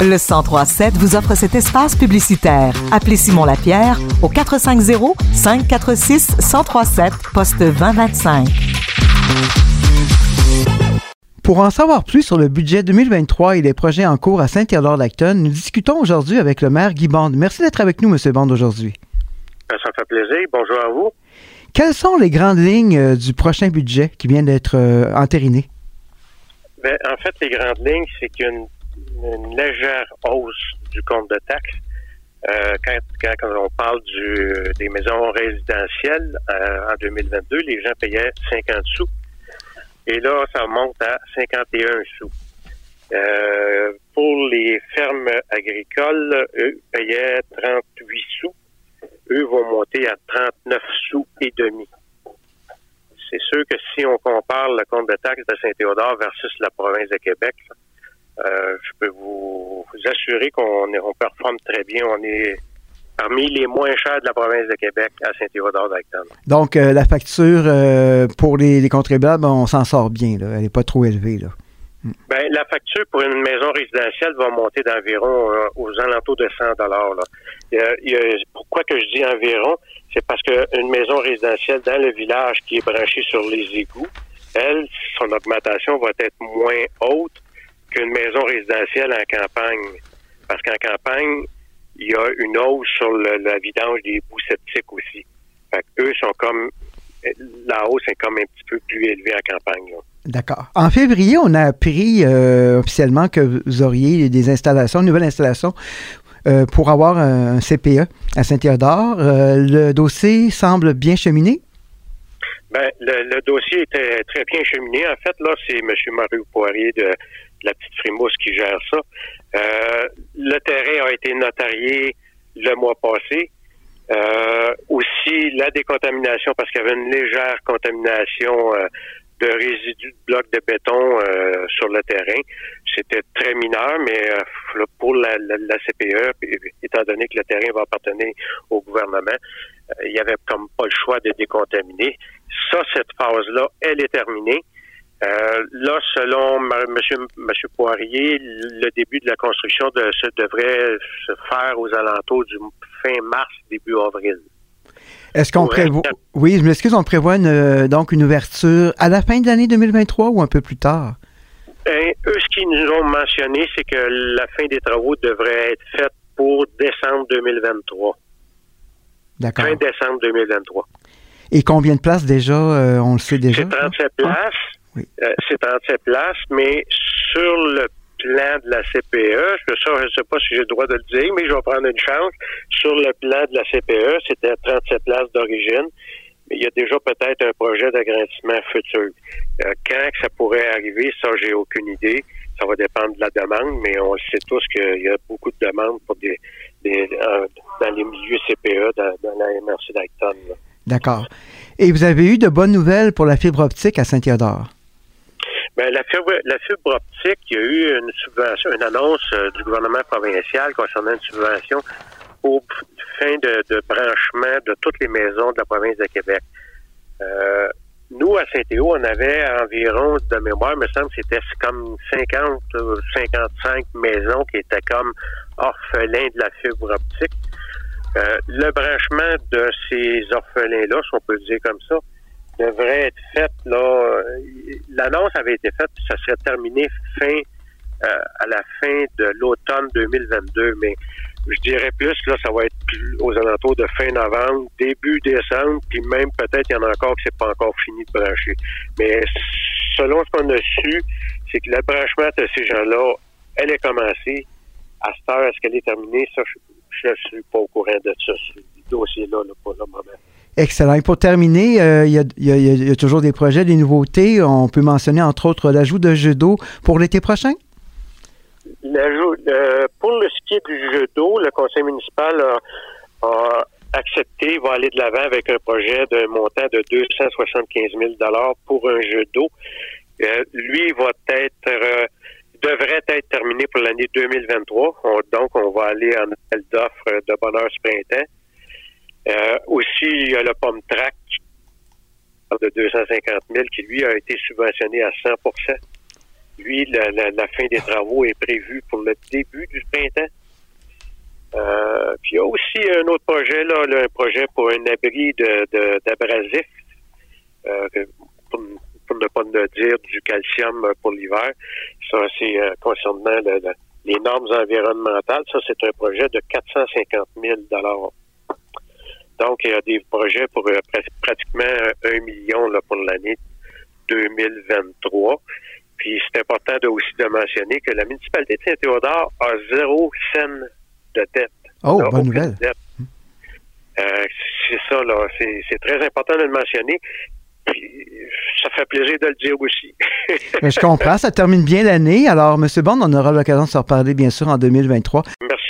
Le 1037 vous offre cet espace publicitaire. Appelez Simon Lapierre au 450 546 1037 poste 2025. Pour en savoir plus sur le budget 2023 et les projets en cours à Saint-Théodore-d'Acton, nous discutons aujourd'hui avec le maire Guy Bande. Merci d'être avec nous, M. Bande, aujourd'hui. Ben, ça me fait plaisir. Bonjour à vous. Quelles sont les grandes lignes euh, du prochain budget qui vient d'être euh, entériné? Ben, en fait, les grandes lignes, c'est qu'il y a une, légère hausse du compte de taxes. Euh, quand, on parle des maisons résidentielles en 2022, les gens payaient 50 sous. Et là, ça monte à 51 sous. pour les fermes agricoles, eux payaient 38 sous eux vont monter à 39 sous et demi. C'est sûr que si on compare le compte de taxes de Saint-Théodore versus la province de Québec, euh, je peux vous, assurer qu'on on performe très bien. On est parmi les moins chers de la province de Québec à Saint-Théodore d'Acton. Donc, euh, la facture euh, pour les, contribuables, on s'en sort bien. Elle n'est pas trop élevée. Là. Ben, la facture pour une maison résidentielle va monter d'environ euh, aux alentours de 100 dollars. Pourquoi que je dis environ? C'est parce qu'une maison résidentielle dans le village qui est branchée sur les égouts, elle, son augmentation va être moins haute qu'une maison résidentielle en campagne. Parce qu'en campagne, il y a une hausse sur la vidange des bouts septiques aussi. Fait eux sont comme la hausse est comme un petit peu plus élevée en campagne. D'accord. En février, on a appris euh, officiellement que vous auriez des installations, une nouvelle installation euh, pour avoir un, CPE à Saint-Théodore. Euh, le dossier semble bien cheminé? Ben, le, dossier était très bien cheminé. En fait, là, c'est M. Marie Poirier de, la Petite Frimousse qui gère ça. le terrain a été notarié le mois passé. aussi, la décontamination, parce qu'il y avait une légère contamination de résidus de blocs de béton euh, sur le terrain. C'était très mineur, mais euh, pour la, CPE, étant donné que le terrain va appartenir au gouvernement, euh, il y avait comme pas le choix de décontaminer. Ça, cette phase-là, elle est terminée. Là, selon M. Monsieur, Poirier, le début de la construction de, devrait se faire aux alentours du fin mars, début avril. Est-ce qu'on prévoit. Oui, je m'excuse, on prévoit une, donc une ouverture à la fin de l'année 2023 ou un peu plus tard? Ben, eux, ce qu'ils nous ont mentionné, c'est que la fin des travaux devrait être faite pour décembre 2023. D'accord. Fin décembre 2023. Et combien de places déjà, euh, on le sait déjà? C'est 37 places. Oui. Euh, c'est 37 places, mais sur le plan de la CPE, je ne sais pas si j'ai le droit de le dire, mais je vais prendre une chance. Sur le plan de la CPE, c'était 37 places d'origine, mais il y a déjà peut-être un projet d'agrandissement futur. Euh, quand ça pourrait arriver, ça, j'ai aucune idée. Ça va dépendre de la demande, mais on sait tous qu'il y a beaucoup de demandes pour des, euh, dans les milieux CPE, dans, la MRC d'Acton. D'accord. Et vous avez eu de bonnes nouvelles pour la fibre optique à Saint-Théodore? Bien, la fibre, la fibre optique, il y a eu une subvention, une annonce euh, du gouvernement provincial concernant une subvention pour fin de, branchement de toutes les maisons de la province de Québec. Euh, nous, à Saint-Théo, on avait environ, de mémoire, me semble, c'était comme 50 ou 55 maisons qui étaient comme orphelins de la fibre optique. Euh, le branchement de ces orphelins-là, si on peut le dire comme ça, devrait être faite là. L'annonce avait été faite, ça serait terminé fin euh, à la fin de l'automne 2022, mais je dirais plus là, ça va être aux alentours de fin novembre, début décembre, puis même peut-être il y en a encore que c'est pas encore fini de brancher. Mais selon ce qu'on a su, c'est que le branchement de ces gens-là, elle est commencée. À cette heure, est-ce qu'elle est terminée? Ça, je ne suis pas au courant de ça, ce dossier-là, là, pour. Excellent. Et pour terminer, euh, il y, a, toujours des projets, des nouveautés. On peut mentionner entre autres l'ajout de judo pour l'été prochain? Euh, pour le ski du judo, le conseil municipal a, accepté, va aller de l'avant avec un projet d'un montant de 275 000 pour un judo. Euh, lui va être devrait être terminé pour l'année 2023. donc, on va aller en appel d'offres de bonheur printemps. Euh, aussi, il y a le pomme track de 250 000 qui, lui, a été subventionné à 100% Lui, la, la, fin des travaux est prévue pour le début du printemps. Euh, puis il y a aussi un autre projet, là, un projet pour un abri de, d'abrasif, euh, pour, ne pas ne dire du calcium pour l'hiver. Ça, c'est euh, concernant les normes environnementales. Ça, c'est un projet de 450 000 Donc, il y a des projets pour pratiquement un million là, pour l'année 2023. Puis c'est important de, aussi de mentionner que la municipalité de Saint-Théodore a zéro scène de dette. Oh, bonne nouvelle. Euh, c'est ça, là. C'est très important de le mentionner. Puis, ça fait plaisir de le dire aussi. je comprends, ça termine bien l'année. Alors, M. Bond, on aura l'occasion de se reparler, bien sûr, en 2023. Merci